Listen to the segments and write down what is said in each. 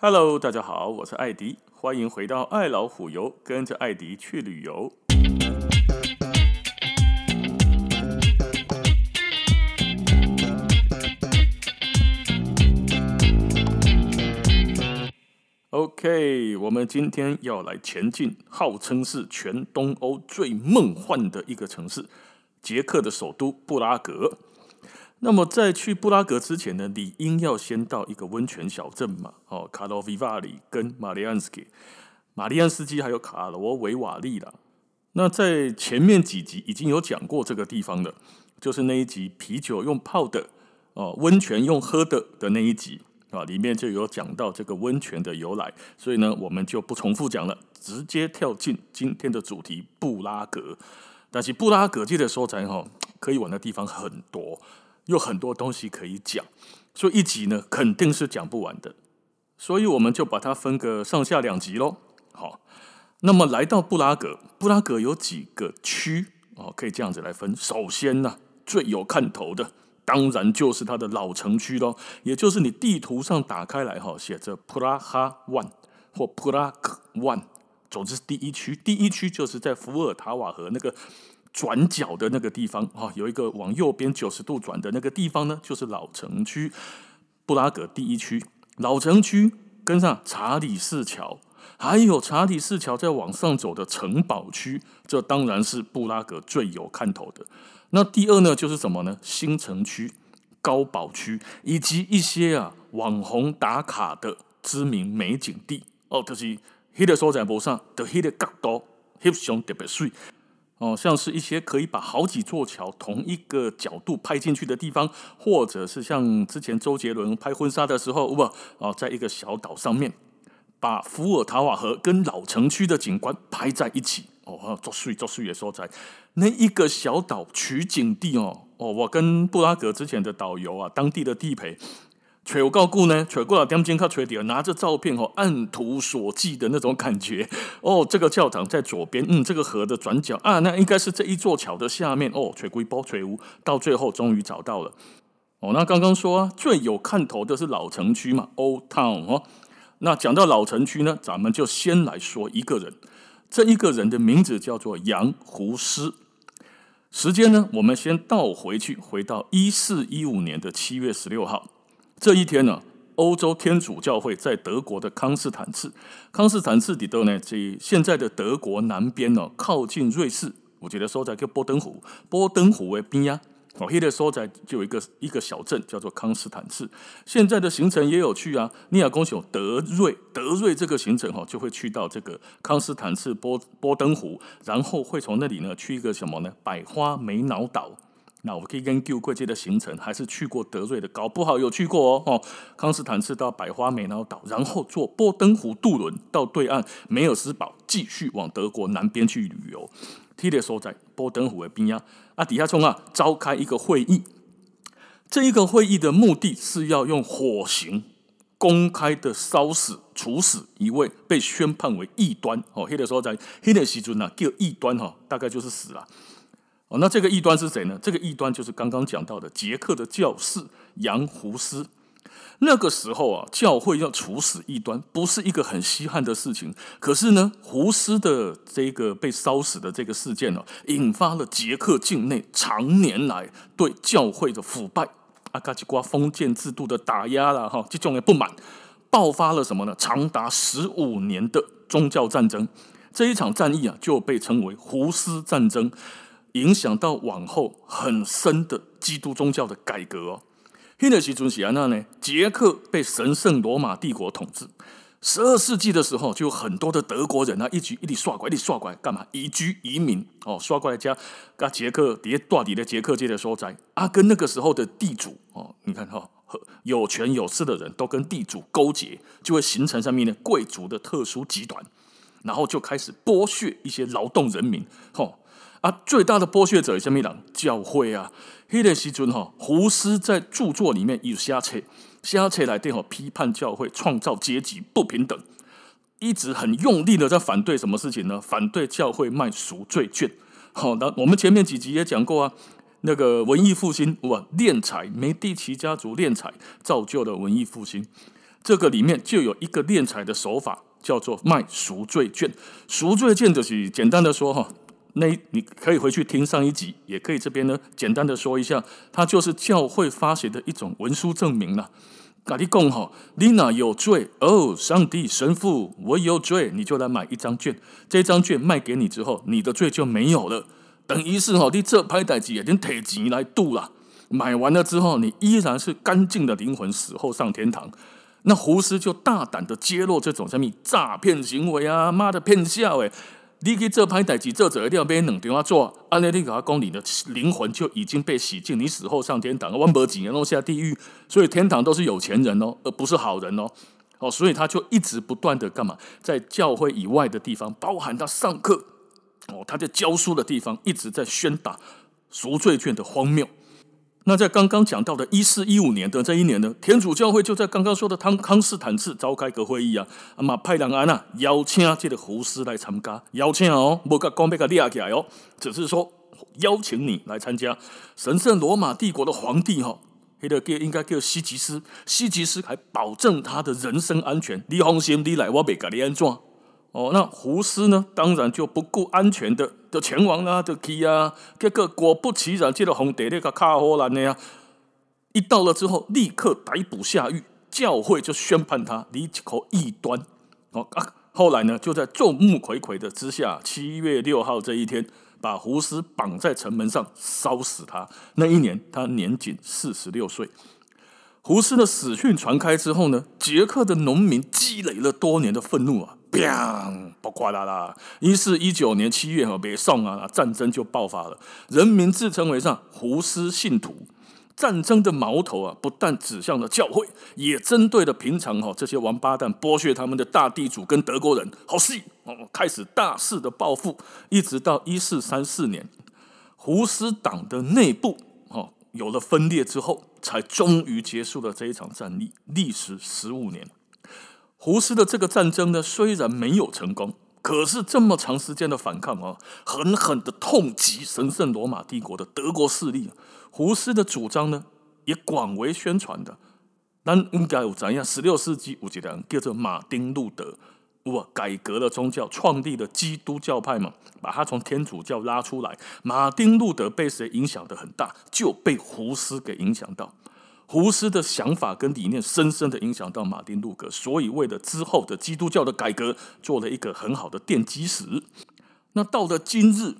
Hello，大家好，我是艾迪，欢迎回到爱老虎游，跟着艾迪去旅游。OK，我们今天要来前进，号称是全东欧最梦幻的一个城市——捷克的首都布拉格。那么在去布拉格之前呢，理应要先到一个温泉小镇嘛，哦，卡罗维瓦里跟马里安斯基、马里安斯基还有卡罗维瓦利啦。那在前面几集已经有讲过这个地方了，就是那一集啤酒用泡的，哦，温泉用喝的的那一集啊，里面就有讲到这个温泉的由来，所以呢，我们就不重复讲了，直接跳进今天的主题布拉格。但是布拉格这个所在哈，可以玩的地方很多。有很多东西可以讲，所以一集呢肯定是讲不完的，所以我们就把它分个上下两集喽。好，那么来到布拉格，布拉格有几个区哦，可以这样子来分。首先呢，最有看头的当然就是它的老城区喽，也就是你地图上打开来哈，写着普拉哈 One 或普拉克 One，总之第一区。第一区就是在伏尔塔瓦河那个。转角的那个地方啊，有一个往右边九十度转的那个地方呢，就是老城区，布拉格第一区。老城区跟上查理士桥，还有查理士桥再往上走的城堡区，这当然是布拉格最有看头的。那第二呢，就是什么呢？新城区、高堡区，以及一些啊网红打卡的知名美景地哦，就是那个所在不上的那个角度，非常特别水。哦，像是一些可以把好几座桥同一个角度拍进去的地方，或者是像之前周杰伦拍婚纱的时候，不哦，在一个小岛上面，把伏尔塔瓦河跟老城区的景观拍在一起，哦，作祟作祟的所在，那一个小岛取景地哦，哦，我跟布拉格之前的导游啊，当地的地陪。吹我告故呢，吹过了点金卡吹底，拿着照片哦，按图索骥的那种感觉哦。这个教堂在左边，嗯，这个河的转角啊，那应该是这一座桥的下面哦。吹龟波吹乌，到最后终于找到了哦。那刚刚说，最有看头的是老城区嘛，Old Town 哦。那讲到老城区呢，咱们就先来说一个人，这一个人的名字叫做杨胡斯。时间呢，我们先倒回去，回到一四一五年的七月十六号。这一天呢，欧洲天主教会在德国的康斯坦茨，康斯坦茨里头呢，这现在的德国南边呢，靠近瑞士，我觉得所在叫波登湖，波登湖为边呀，哦，那个所在就有一个一个小镇叫做康斯坦茨。现在的行程也有去啊，你要恭喜德瑞，德瑞这个行程哈，就会去到这个康斯坦茨波波登湖，然后会从那里呢去一个什么呢？百花美瑙岛。那我可以跟旧贵界的行程，还是去过德瑞的，搞不好有去过哦。哦，康斯坦茨到百花美瑙岛，然后坐波登湖渡轮到对岸梅尔斯堡，继续往德国南边去旅游。提列所在波登湖的边呀，啊底下冲啊，召开一个会议。这一个会议的目的是要用火刑公开的烧死、处死一位被宣判为异端哦。提列所在，黑的时尊啊，叫异端哈，大概就是死了。哦，那这个异端是谁呢？这个异端就是刚刚讲到的捷克的教士杨胡斯。那个时候啊，教会要处死异端，不是一个很稀罕的事情。可是呢，胡斯的这个被烧死的这个事件呢、引发了捷克境内常年来对教会的腐败、阿卡奇瓜封建制度的打压了哈，这种的不满，爆发了什么呢？长达十五年的宗教战争。这一场战役啊，就被称为胡斯战争。影响到往后很深的基督宗教的改革哦。那个时阵是安娜呢？捷克被神圣罗马帝国统治。十二世纪的时候，就有很多的德国人啊，一直一直刷过来，一直刷过来干嘛？移居移民哦，刷过来加加捷克底下大底的捷克界的所在啊，跟那个时候的地主哦，你看哈，有权有势的人都跟地主勾结，就会形成上面的贵族的特殊集团，然后就开始剥削一些劳动人民，吼。啊，最大的剥削者是什么人？教会啊！迄个时阵哈，胡斯在著作里面有写册，写册来电吼批判教会，创造阶级不平等，一直很用力的在反对什么事情呢？反对教会卖赎罪券。好，那我们前面几集也讲过啊，那个文艺复兴哇，敛财，梅第奇家族敛财造就了文艺复兴。这个里面就有一个敛财的手法，叫做卖赎罪券。赎罪券就是简单的说哈，那你可以回去听上一集，也可以这边呢简单的说一下，它就是教会发行的一种文书证明了。咖你讲哈，丽娜有罪哦？上帝神父，我有罪，你就来买一张券，这张券卖给你之后，你的罪就没有了。等于是哈，你这拍代志已经提钱来赌了。买完了之后，你依然是干净的灵魂，死后上天堂。那胡斯就大胆的揭露这种什么诈骗行为啊！妈的骗笑诶！你去这拍代志，这者一定要被冷电话做。按那你给他讲，你的灵魂就已经被洗净，你死后上天堂，万不几年落下地狱。所以天堂都是有钱人哦，而不是好人哦。哦，所以他就一直不断的干嘛，在教会以外的地方，包含他上课哦，他在教书的地方，一直在宣打赎罪券的荒谬。那在刚刚讲到的一四一五年的这一年呢，天主教会就在刚刚说的康康斯坦茨召开个会议啊，啊嘛派人安啊邀请这个胡斯来参加，邀请哦，不讲讲别个列起来哦，只是说邀请你来参加。神圣罗马帝国的皇帝哈，那个叫应该叫西吉斯，西吉斯还保证他的人身安全，你放心，你来我别个你安怎。哦，那胡斯呢？当然就不顾安全的，就前往啊，就去啊。结果果不其然，这个皇帝那个卡霍兰的呀，一到了之后，立刻逮捕下狱，教会就宣判他离口异端。哦啊，后来呢，就在众目睽睽的之下，七月六号这一天，把胡斯绑在城门上烧死他。那一年他年仅四十六岁。胡斯的死讯传开之后呢，捷克的农民积累了多年的愤怒啊。砰！不夸啦啦！一四一九年七月哈，北宋啊，战争就爆发了。人民自称为上胡斯信徒。战争的矛头啊，不但指向了教会，也针对了平常哈这些王八蛋剥削他们的大地主跟德国人。好戏哦，开始大肆的报复，一直到一四三四年，胡斯党的内部哈有了分裂之后，才终于结束了这一场战役，历时十五年。胡斯的这个战争呢，虽然没有成功，可是这么长时间的反抗啊，狠狠的痛击神圣罗马帝国的德国势力。胡斯的主张呢，也广为宣传的。但应该有怎样？十六世纪有一个人叫做马丁路德，哇，改革了宗教，创立了基督教派嘛，把他从天主教拉出来。马丁路德被谁影响得很大？就被胡斯给影响到。胡斯的想法跟理念深深的影响到马丁路德，所以为了之后的基督教的改革，做了一个很好的奠基石。那到了今日，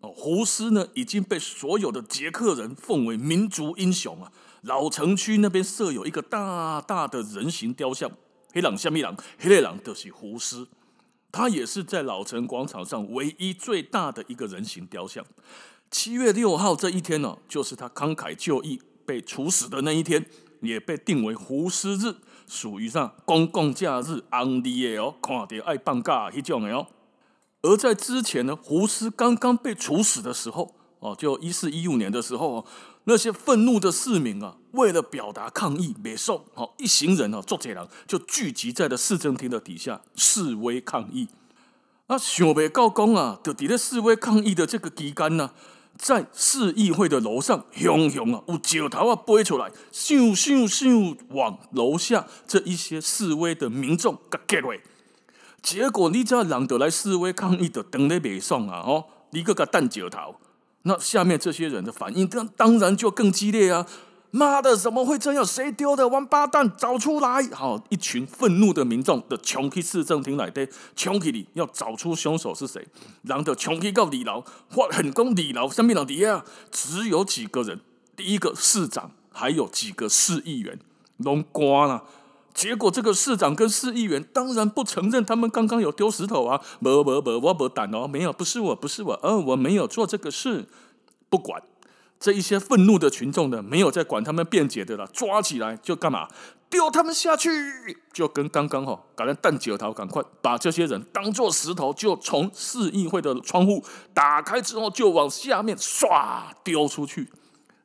哦，胡斯呢已经被所有的捷克人奉为民族英雄啊！老城区那边设有一个大大的人形雕像，黑狼下面狼，黑列狼就是胡斯，他也是在老城广场上唯一最大的一个人形雕像。七月六号这一天呢，就是他慷慨就义。被处死的那一天，也被定为胡斯日，属于上公共假日，安利的哦，看到爱放假一种的哦。而在之前呢，胡斯刚刚被处死的时候，哦，就一四一五年的时候，那些愤怒的市民啊，为了表达抗议，没送哦，一行人啊，做贼人就聚集在了市政厅的底下示威抗议。啊，想袂到讲啊，就伫咧示威抗议的这个期间呢。在市议会的楼上，熊熊啊，有石头啊飞出来，咻咻咻往楼下这一些示威的民众甲击落。结果你这人得来示威抗议的，等咧袂爽啊！哦，你个个弹石头，那下面这些人的反应，当当然就更激烈啊！妈的，怎么会这样？谁丢的王八蛋？找出来！好，一群愤怒的民众的冲去市政厅来的，冲去里要找出凶手是谁。然后冲去到李牢，发现讲二楼上面的底下只有几个人，第一个市长还有几个市议员拢关了。结果这个市长跟市议员当然不承认他们刚刚有丢石头啊，没没没，我不胆哦，没有，不是我，不是我，嗯、哦，我没有做这个事，不管。这一些愤怒的群众呢，没有在管他们辩解的了，抓起来就干嘛？丢他们下去，就跟刚刚哈，赶来弹九桃，赶快把这些人当做石头，就从市议会的窗户打开之后，就往下面唰丢出去，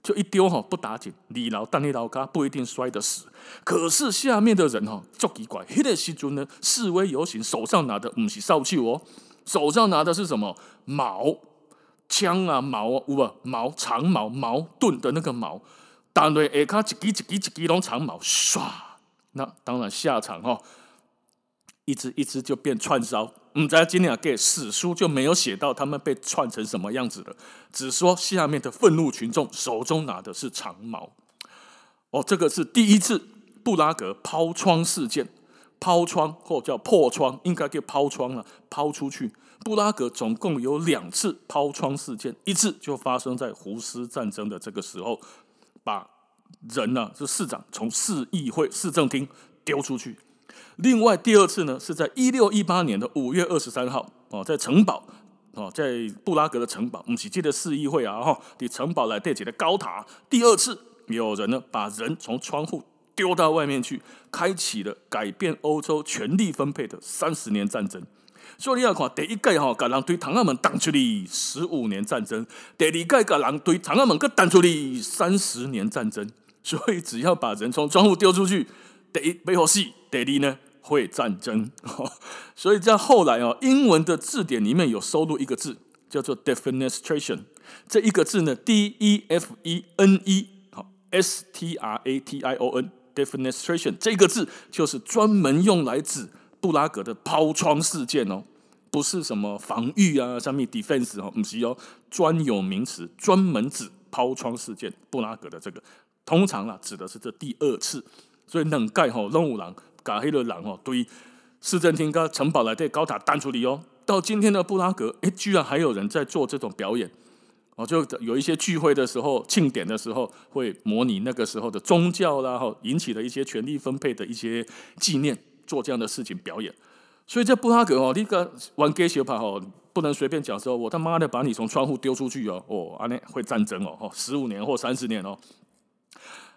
就一丢哈，不打紧，你老但你老咖不一定摔得死，可是下面的人哈，就奇怪，那个时阵呢，示威游行手上拿的不是扫帚哦，手上拿的是什么矛？枪啊，矛啊，有无矛？长矛，矛盾的那个矛，单对下卡一支一支一支拢长矛，唰，那当然下场哈，一支一支就变串烧。嗯，在今年给史书就没有写到他们被串成什么样子了，只说下面的愤怒群众手中拿的是长矛。哦，这个是第一次布拉格抛窗事件，抛窗或叫破窗，应该叫抛窗了，抛出去。布拉格总共有两次抛窗事件，一次就发生在胡斯战争的这个时候，把人呢、啊，是市长从市议会市政厅丢出去。另外第二次呢，是在一六一八年的五月二十三号哦，在城堡哦，在布拉格的城堡，我们只记得市议会啊哈，的城堡来对起的高塔。第二次有人呢，把人从窗户丢到外面去，开启了改变欧洲权力分配的三十年战争。所以你要看第一届哈，把人对天安门挡出去十五年战争；第二届把人对天安门搁挡出去三十年战争。所以只要把人从窗户丢出去，第一背后戏，第二呢会战争。所以在后来哦，英文的字典里面有收录一个字，叫做 defenestration。这一个字呢，D E F E N E 好 S-T-R-A-T-I-O-N defenestration 这个字就是专门用来指。布拉格的抛窗事件哦，不是什么防御啊，上面 defense 哦，不是哦，专有名词，专门指抛窗事件。布拉格的这个，通常啊，指的是这第二次。所以冷盖吼，龙五郎、嘎黑的狼哦，对市政厅跟城堡来对高塔弹出嚟哦。到今天的布拉格，哎，居然还有人在做这种表演哦，就有一些聚会的时候、庆典的时候，会模拟那个时候的宗教啦，哈，引起的一些权力分配的一些纪念。做这样的事情表演，所以在布拉格哦，你个玩 gay 学派哦，不能随便讲说，我他妈的把你从窗户丢出去哦，哦，啊那会战争哦，十五年或三十年哦，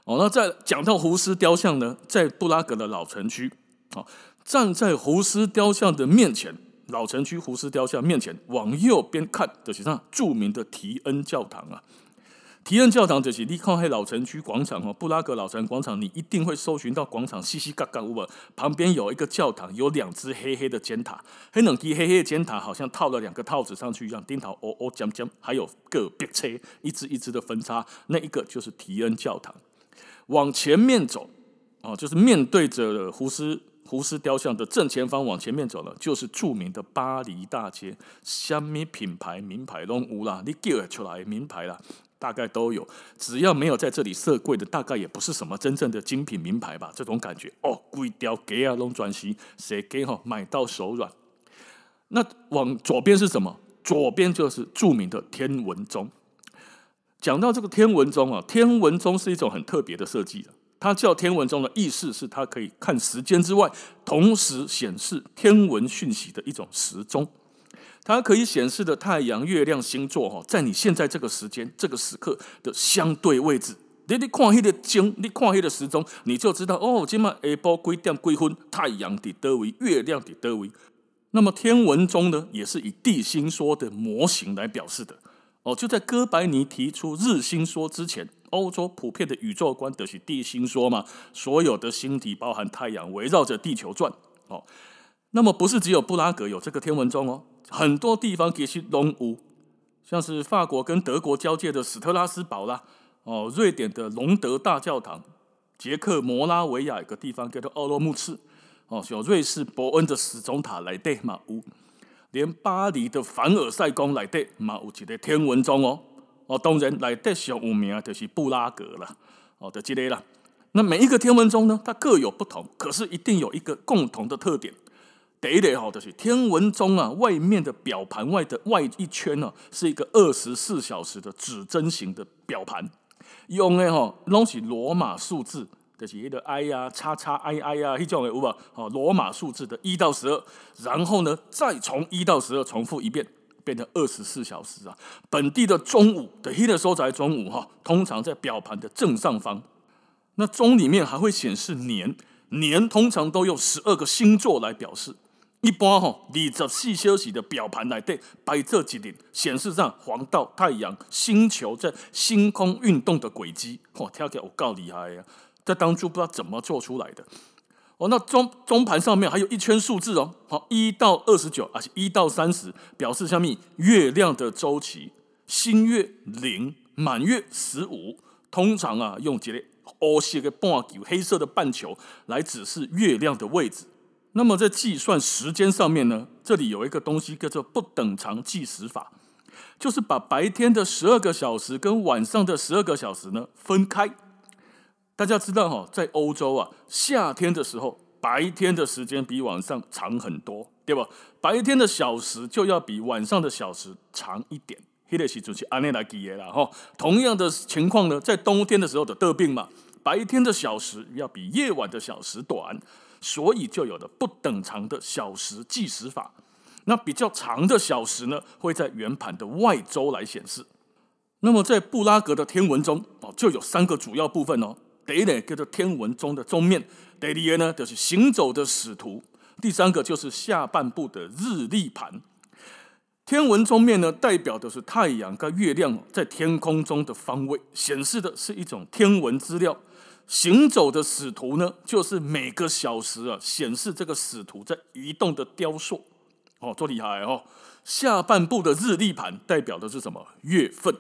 哦，那在讲到胡斯雕像呢，在布拉格的老城区，哦，站在胡斯雕像的面前，老城区胡斯雕像面前，往右边看就是上著名的提恩教堂啊。提恩教堂就是你看黑老城区广场哦，布拉格老城广场，你一定会搜寻到广场细细嘎嘎屋？旁边有一个教堂，有两只黑黑的尖塔，黑冷低黑黑的尖塔好像套了两个套子上去一样，钉头哦哦尖尖，还有个别车一只一只的分叉，那一个就是提恩教堂。往前面走哦，就是面对着胡斯胡斯雕像的正前方，往前面走了，就是著名的巴黎大街，什么品牌名牌拢有啦，你叫出来名牌啦。大概都有，只要没有在这里设柜的，大概也不是什么真正的精品名牌吧。这种感觉哦，贵雕给啊，拢专西，谁给哈买到手软。那往左边是什么？左边就是著名的天文钟。讲到这个天文钟啊，天文钟是一种很特别的设计的。它叫天文钟的意思是，它可以看时间之外，同时显示天文讯息的一种时钟。它可以显示的太阳、月亮、星座哈，在你现在这个时间、这个时刻的相对位置。你你看那个钟，你看那个时钟，你就知道哦，今晚下晡几点几分，太阳在哪位，月亮在哪位。那么天文钟呢，也是以地心说的模型来表示的。哦，就在哥白尼提出日心说之前，欧洲普遍的宇宙观都是地心说嘛，所有的星体包含太阳围绕着地球转。哦，那么不是只有布拉格有这个天文钟哦。很多地方也是都有，像是法国跟德国交界的史特拉斯堡啦，哦，瑞典的隆德大教堂，捷克摩拉维亚一个地方叫做奥洛穆茨，哦，像瑞士伯恩的时钟塔来对嘛有，连巴黎的凡尔赛宫来对嘛有一个天文钟哦，哦，当然来对上有名就是布拉格了，哦，就这类了。那每一个天文钟呢，它各有不同，可是一定有一个共同的特点。第一个就是天文钟啊，外面的表盘外的外一圈呢、啊，是一个二十四小时的指针型的表盘，用的哈拢是罗马数字，就是一个 I 呀、叉叉 I I 呀，一种的有吧？哦，罗马数字的一到十二，然后呢，再从一到十二重复一遍，变成二十四小时啊。本地的中午的黑的时候在中午哈，通常在表盘的正上方。那钟里面还会显示年，年通常都用十二个星座来表示。一般吼，二十四小时的表盘来对摆这几点显示上黄道、太阳、星球在星空运动的轨迹，哦，跳起来我够厉害呀！在当初不知道怎么做出来的。哦，那钟钟盘上面还有一圈数字哦，好，一到二十九，而且一到三十表示下面月亮的周期，新月零，满月十五，通常啊用这个黑色的半球，黑色的半球来指示月亮的位置。那么在计算时间上面呢，这里有一个东西叫做不等长计时法，就是把白天的十二个小时跟晚上的十二个小时呢分开。大家知道哈，在欧洲啊，夏天的时候，白天的时间比晚上长很多，对吧？白天的小时就要比晚上的小时长一点。迄个时阵是按呢来计的啦，哈。同样的情况呢，在冬天的时候的得病嘛，白天的小时要比夜晚的小时短。所以就有了不等长的小时计时法。那比较长的小时呢，会在圆盘的外周来显示。那么在布拉格的天文钟哦，就有三个主要部分哦。第一呢叫做天文钟的钟面，第二个呢就是行走的使徒，第三个就是下半部的日历盘。天文钟面呢，代表的是太阳跟月亮在天空中的方位，显示的是一种天文资料。行走的使徒呢，就是每个小时啊显示这个使徒在移动的雕塑，哦，多厉害哦！下半部的日历盘代表的是什么？月份。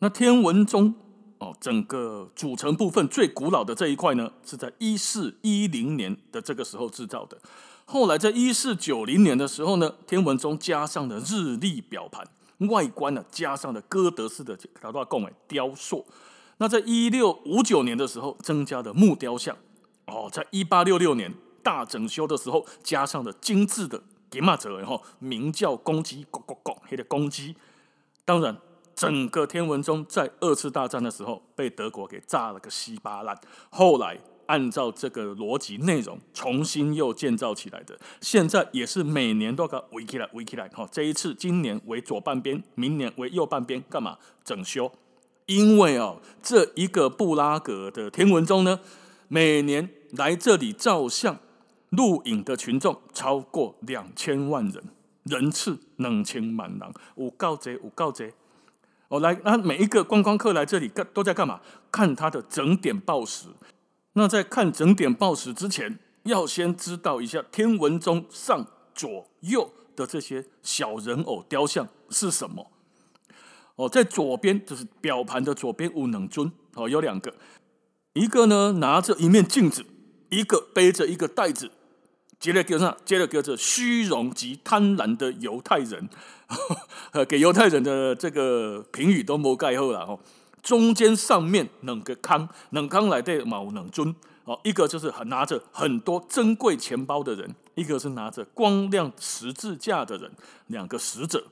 那天文钟哦，整个组成部分最古老的这一块呢，是在一四一零年的这个时候制造的。后来在一四九零年的时候呢，天文钟加上了日历表盘，外观呢加上了哥德式的卡多贡诶雕塑。那在一六五九年的时候，增加了木雕像。哦，在一八六六年大整修的时候，加上了精致的给马哲，然后鸣叫公鸡，咕咕咕，黑的公鸡。当然，整个天文钟在二次大战的时候被德国给炸了个稀巴烂。后来按照这个逻辑内容重新又建造起来的，现在也是每年都要围起来，围起来。哈，这一次今年为左半边，明年为右半边，干嘛整修？因为哦，这一个布拉格的天文钟呢，每年来这里照相、录影的群众超过两千万人，人次两千万人，有够多，有够多。哦，来，那每一个观光客来这里干都在干嘛？看他的整点报时。那在看整点报时之前，要先知道一下天文钟上左右的这些小人偶雕像是什么。哦，在左边就是表盘的左边有两尊哦，有两个，一个呢拿着一面镜子，一个背着一个袋子，接着叫上，接着叫做虚荣及贪婪的犹太人，给犹太人的这个评语都没盖后了哦。中间上面两个康，两康来对嘛有两尊哦，一个就是拿着很多珍贵钱包的人，一个是拿着光亮十字架的人，两个使者。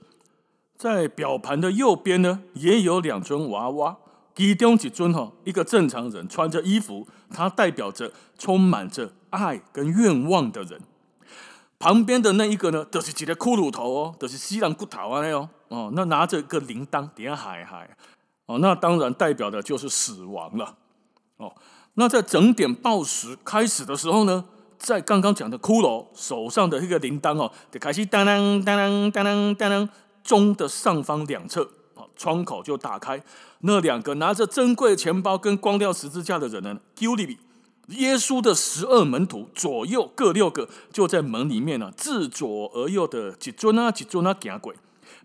在表盘的右边呢，也有两尊娃娃，其中一尊吼，一个正常人穿着衣服，他代表着充满着爱跟愿望的人。旁边的那一个呢，就是几个骷髅头哦，就是西兰骨头啊那哦，那拿着一个铃铛，点海海，哦，那当然代表的就是死亡了，哦，那在整点报时开始的时候呢，在刚刚讲的骷髅手上的一个铃铛哦，就开始当当当当当当当钟的上方两侧，窗口就打开。那两个拿着珍贵钱包跟光亮十字架的人呢，丢里比耶稣的十二门徒左右各六个，就在门里面呢，自左而右的几尊啊几尊啊行过，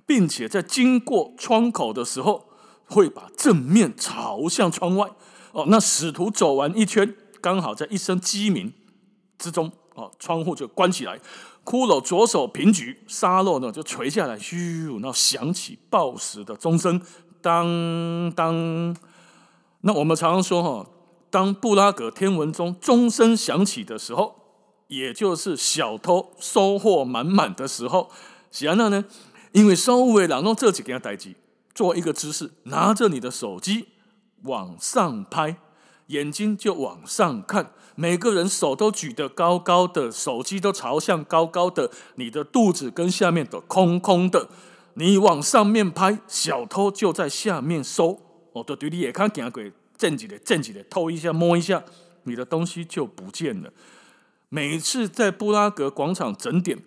并且在经过窗口的时候，会把正面朝向窗外。哦，那使徒走完一圈，刚好在一声鸡鸣之中，哦，窗户就关起来。骷髅左手平举，沙漏呢就垂下来，嘘，然后响起报时的钟声，当当。那我们常常说哈，当布拉格天文钟钟声响起的时候，也就是小偷收获满满的时候。喜安娜呢，因为收尾两弄这几件代志，做一个姿势，拿着你的手机往上拍，眼睛就往上看。每个人手都举得高高的，手机都朝向高高的，你的肚子跟下面都空空的。你往上面拍，小偷就在下面收。哦，对，对你也看见鬼，正起来，正起来，偷一下，摸一下，你的东西就不见了。每次在布拉格广场整点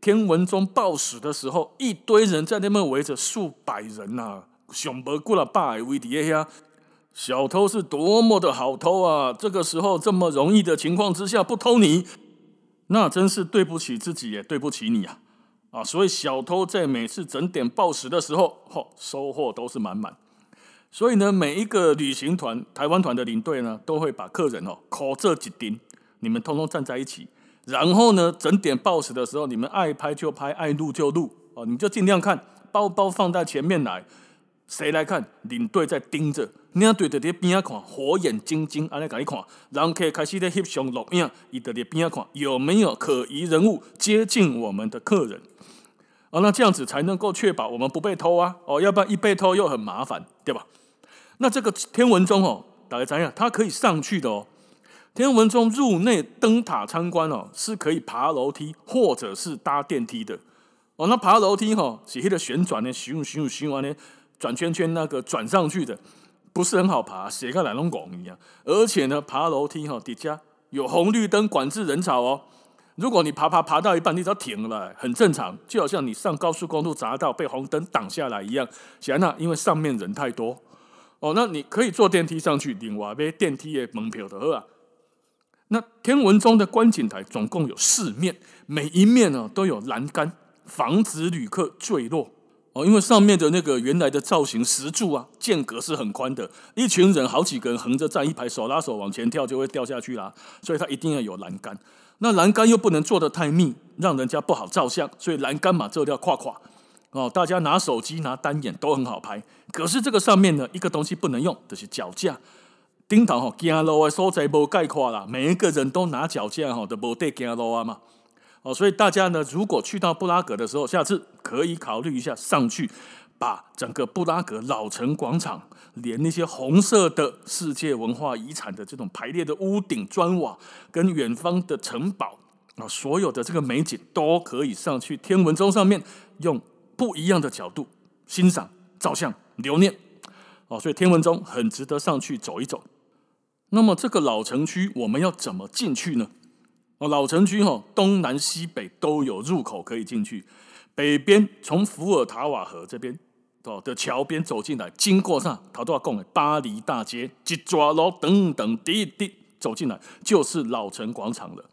天文钟报时的时候，一堆人在那边围着，数百人呐、啊，熊不过了百位底下。小偷是多么的好偷啊！这个时候这么容易的情况之下不偷你，那真是对不起自己也对不起你啊！啊，所以小偷在每次整点报时的时候，嚯，收获都是满满。所以呢，每一个旅行团，台湾团的领队呢，都会把客人哦，扣这几钉，你们通通站在一起，然后呢，整点报时的时候，你们爱拍就拍，爱录就录哦，你就尽量看，包包放在前面来，谁来看？领队在盯着，你要对着在边看，火眼金睛，安尼给你看，然后开始在翕相录影，伊在边看有没有可疑人物接近我们的客人。哦，那这样子才能够确保我们不被偷啊！哦，要不然一被偷又很麻烦，对吧？那这个天文钟哦，大家怎样？它可以上去的哦。天文钟入内灯塔参观哦，是可以爬楼梯或者是搭电梯的。哦，那爬楼梯哈，是那个旋转的，循循循完呢，转圈圈那个转上去的，不是很好爬，写个来龙拱一样。而且呢，爬楼梯哈，底下有红绿灯管制人潮哦。如果你爬爬爬到一半，你只要停了，很正常，就好像你上高速公路匝道被红灯挡下来一样。显然，因为上面人太多，哦，那你可以坐电梯上去，另外买电梯的门票的啊。那天文中的观景台总共有四面，每一面呢都有栏杆，防止旅客坠落。哦，因为上面的那个原来的造型石柱啊，间隔是很宽的，一群人好几个人横着站一排，手拉手往前跳就会掉下去啦，所以它一定要有栏杆。那栏杆又不能做得太密，让人家不好照相，所以栏杆嘛，这要跨跨哦。大家拿手机拿单眼都很好拍，可是这个上面呢，一个东西不能用，就是脚架。顶头吼，行路的所在无概括啦，每一个人都拿脚架吼，都无得行路啊嘛。哦，所以大家呢，如果去到布拉格的时候，下次可以考虑一下上去，把整个布拉格老城广场，连那些红色的世界文化遗产的这种排列的屋顶砖瓦，跟远方的城堡啊，所有的这个美景都可以上去天文钟上面，用不一样的角度欣赏、照相、留念。哦，所以天文钟很值得上去走一走。那么这个老城区我们要怎么进去呢？哦，老城区哈，东南西北都有入口可以进去。北边从伏尔塔瓦河这边哦的桥边走进来，经过上头都要讲的巴黎大街、吉抓罗等等，滴滴走进来就是老城广场了。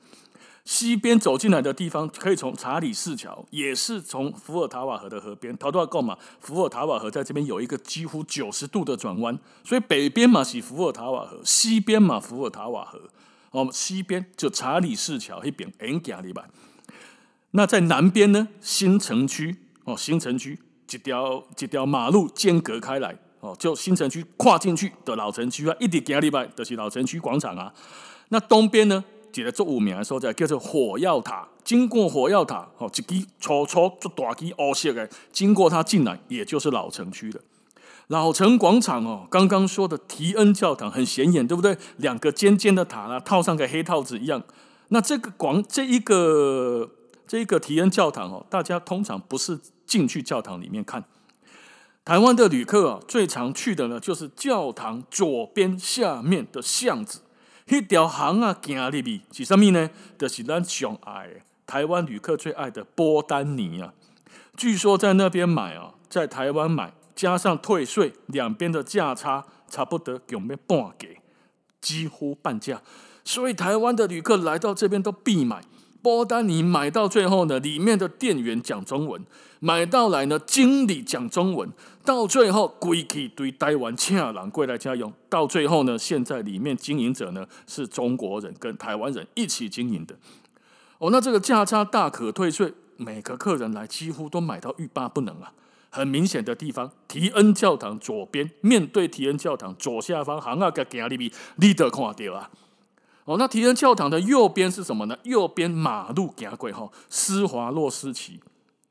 西边走进来的地方可以从查理士桥，也是从伏尔塔瓦河的河边。头都要讲嘛，伏尔塔瓦河在这边有一个几乎九十度的转弯，所以北边嘛是伏尔塔瓦河，西边嘛伏尔塔瓦河。哦，西边就查理士桥那边，很近的吧？那在南边呢？新城区哦，新城区一条一条马路间隔开来哦，就新城区跨进去的老城区啊，一点几里就是老城区广场啊。那东边呢？记得做五名的时候，叫做火药塔。经过火药塔哦，一支粗粗做大支凹陷的，经过它进来，也就是老城区了。老城广场哦，刚刚说的提恩教堂很显眼，对不对？两个尖尖的塔啊，套上个黑套子一样。那这个广这一个这一个提恩教堂哦，大家通常不是进去教堂里面看。台湾的旅客啊，最常去的呢，就是教堂左边下面的巷子。一条巷啊，行入去是什么呢？就是咱上爱台湾旅客最爱的波丹尼啊。据说在那边买啊，在台湾买。加上退税，两边的价差差不多有没有半价，几乎半价。所以台湾的旅客来到这边都必买波丹尼。买到最后呢，里面的店员讲中文；买到来呢，经理讲中文。到最后，归去对台湾请人过来家用。到最后呢，现在里面经营者呢是中国人跟台湾人一起经营的。哦，那这个价差大可退税，每个客人来几乎都买到欲罢不能啊。很明显的地方，提恩教堂左边，面对提恩教堂左下方，行啊个行里边，你得看到啊。哦，那提恩教堂的右边是什么呢？右边马路行过哈，施华洛世奇，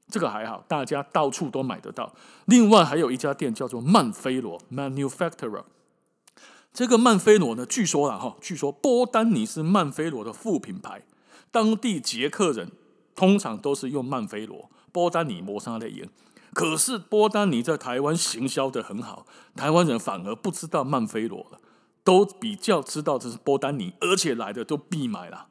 这个还好，大家到处都买得到。另外还有一家店叫做曼菲罗 （Manufacturer）。这个曼菲罗呢，据说啦哈，据说波丹尼是曼菲罗的副品牌，当地捷克人通常都是用曼菲罗，波丹尼磨砂类盐。可是波丹尼在台湾行销得很好，台湾人反而不知道曼菲罗了，都比较知道这是波丹尼，而且来的都必买了。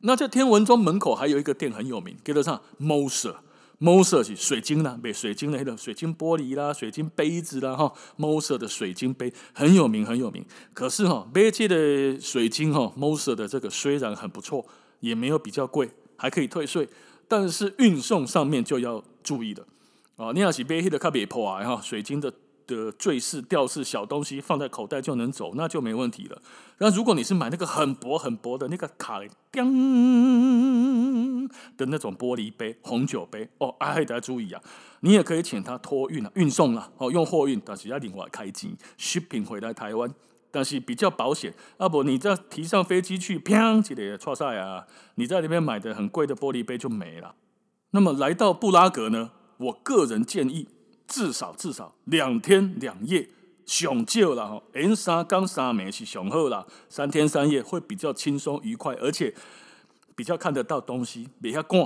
那在天文庄门口还有一个店很有名，叫做上？Moser，Moser 是水晶啦，卖水晶的那个水晶玻璃啦、水晶杯子啦，哈，Moser 的水晶杯很有名，很有名。可是哈，买这的水晶哈，Moser 的这个虽然很不错，也没有比较贵，还可以退税，但是运送上面就要注意了。哦，你要是买迄个较袂破啊，哈，水晶的的坠饰、吊饰小东西放在口袋就能走，那就没问题了。那如果你是买那个很薄很薄的那个卡叮的那种玻璃杯、红酒杯哦，还得注意啊，你也可以请他托运啊、运送了哦，用货运，但是要另外开机 shipping 回来台湾，但是比较保险。啊不，你再提上飞机去，砰，这里错赛啊！你在那边买的很贵的玻璃杯就没了。那么来到布拉格呢，我个人建议至少至少两天两夜，上少了哈，连三天三夜是上好了，三天三夜会比较轻松愉快，而且比较看得到东西，别遐赶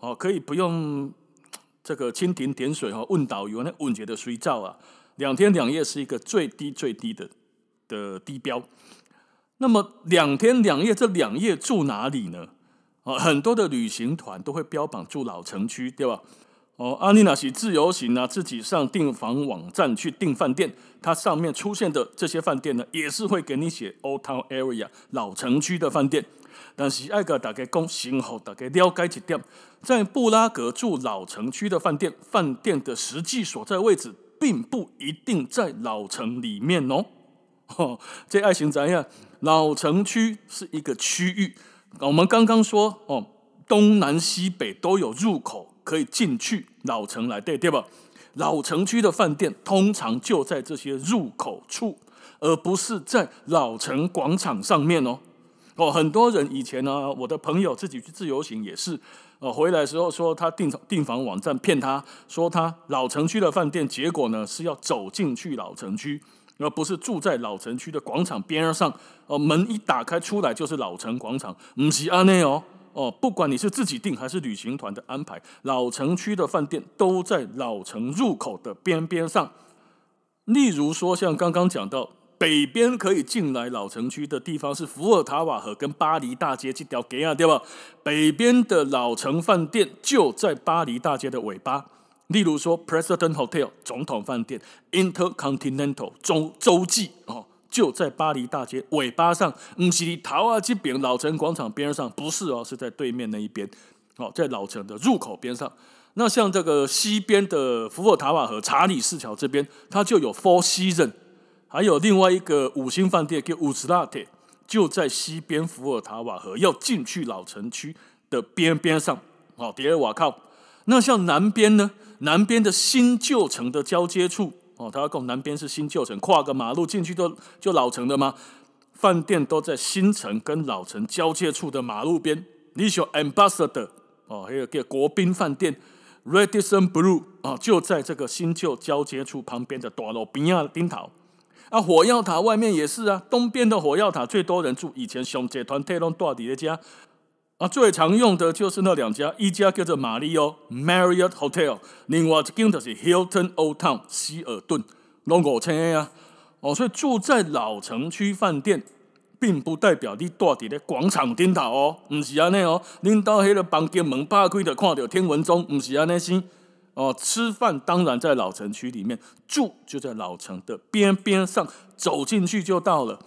哦，可以不用这个蜻蜓点水哈，问导游那问觉的水照啊，两天两夜是一个最低最低的的低标。那么两天两夜这两夜住哪里呢？哦，很多的旅行团都会标榜住老城区，对吧？哦，阿尼娜是自由行啊，自己上订房网站去订饭店，它上面出现的这些饭店呢，也是会给你写 Old Town Area 老城区的饭店。但是爱个大概讲，先后大概了解一点，在布拉格住老城区的饭店，饭店的实际所在位置并不一定在老城里面哦。哦，这爱情怎样？老城区是一个区域。我们刚刚说哦，东南西北都有入口可以进去老城来，对对吧？老城区的饭店通常就在这些入口处，而不是在老城广场上面哦。哦，很多人以前呢、我的朋友自己去自由行也是，哦，回来的时候说他订订房网站骗他说他老城区的饭店，结果呢是要走进去老城区。而不是住在老城区的广场边上，哦，门一打开出来就是老城广场，唔是安内哦，哦，不管你是自己订还是旅行团的安排，老城区的饭店都在老城入口的边边上。例如说，像刚刚讲到，北边可以进来老城区的地方是福尔塔瓦河跟巴黎大街这条街啊，对吧？北边的老城饭店就在巴黎大街的尾巴。例如说，President Hotel 总统饭店，Intercontinental 洲洲际哦，就在巴黎大街尾巴上，不是桃啊这边老城广场边上，不是哦，是在对面那一边，哦，在老城的入口边上。那像这个西边的福尔塔瓦河查理士桥这边，它就有 Four Seasons，还有另外一个五星饭店叫乌斯拉特，就在西边福尔塔瓦河要进去老城区的边边上，哦，第二瓦靠。那像南边呢？南边的新旧城的交接处哦，他要讲南边是新旧城，跨个马路进去就就老城的吗？饭店都在新城跟老城交界处的马路边。你说 Ambassador 哦，还有个国宾饭店 Radisson Blu 哦，就在这个新旧交接处旁边的大路边啊，顶头啊，火药塔外面也是啊，东边的火药塔最多人住，以前上集团体拢住伫咧遮。啊，最常用的就是那两家，一家叫做玛丽欧 Marriott Hotel，另外一间就是 Hilton Old Town 希尔顿，拢五千啊。哦，所以住在老城区饭店，并不代表你住伫咧广场顶头哦，不是安尼哦。恁到迄个房间门打开就看到天文钟，不是安尼先。哦，吃饭当然在老城区里面，住就在老城的边边上，走进去就到了。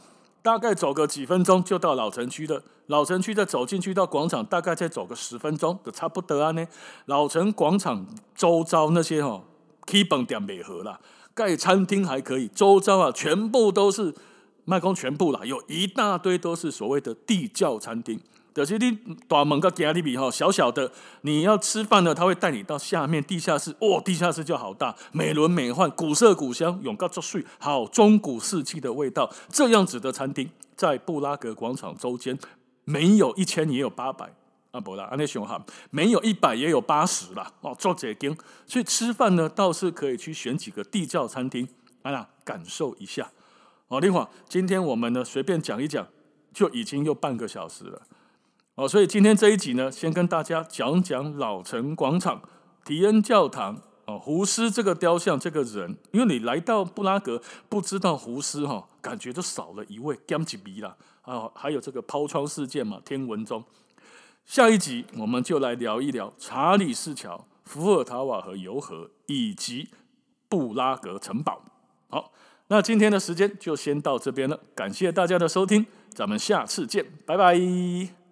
大概走个几分钟就到老城区了，老城区再走进去到广场，大概再走个十分钟就差不多啊呢。老城广场周遭那些哈基本点美和啦，盖餐厅还可以，周遭啊全部都是卖光全部啦，有一大堆都是所谓的地窖餐厅。就是你大门个家里边哈，小小的，你要吃饭呢，他会带你到下面地下室。哦，地下室就好大，美轮美奂，古色古香，永告作祟，好中古世纪的味道。这样子的餐厅在布拉格广场周间，没有一千也有八百啊，不啦，安内熊哈，没有一百也有八十啦。哦，做这间，所以吃饭呢，倒是可以去选几个地窖餐厅，啊，感受一下。哦，另外，今天我们呢随便讲一讲，就已经又半个小时了。哦，所以今天这一集呢，先跟大家讲讲老城广场、提恩教堂、哦，胡斯这个雕像、这个人，因为你来到布拉格不知道胡斯哈，感觉就少了一位 Gamgee 啦啊，还有这个抛窗事件嘛，天文钟。下一集我们就来聊一聊查理士桥、福尔塔瓦河游河以及布拉格城堡。好，那今天的时间就先到这边了，感谢大家的收听，咱们下次见，拜拜。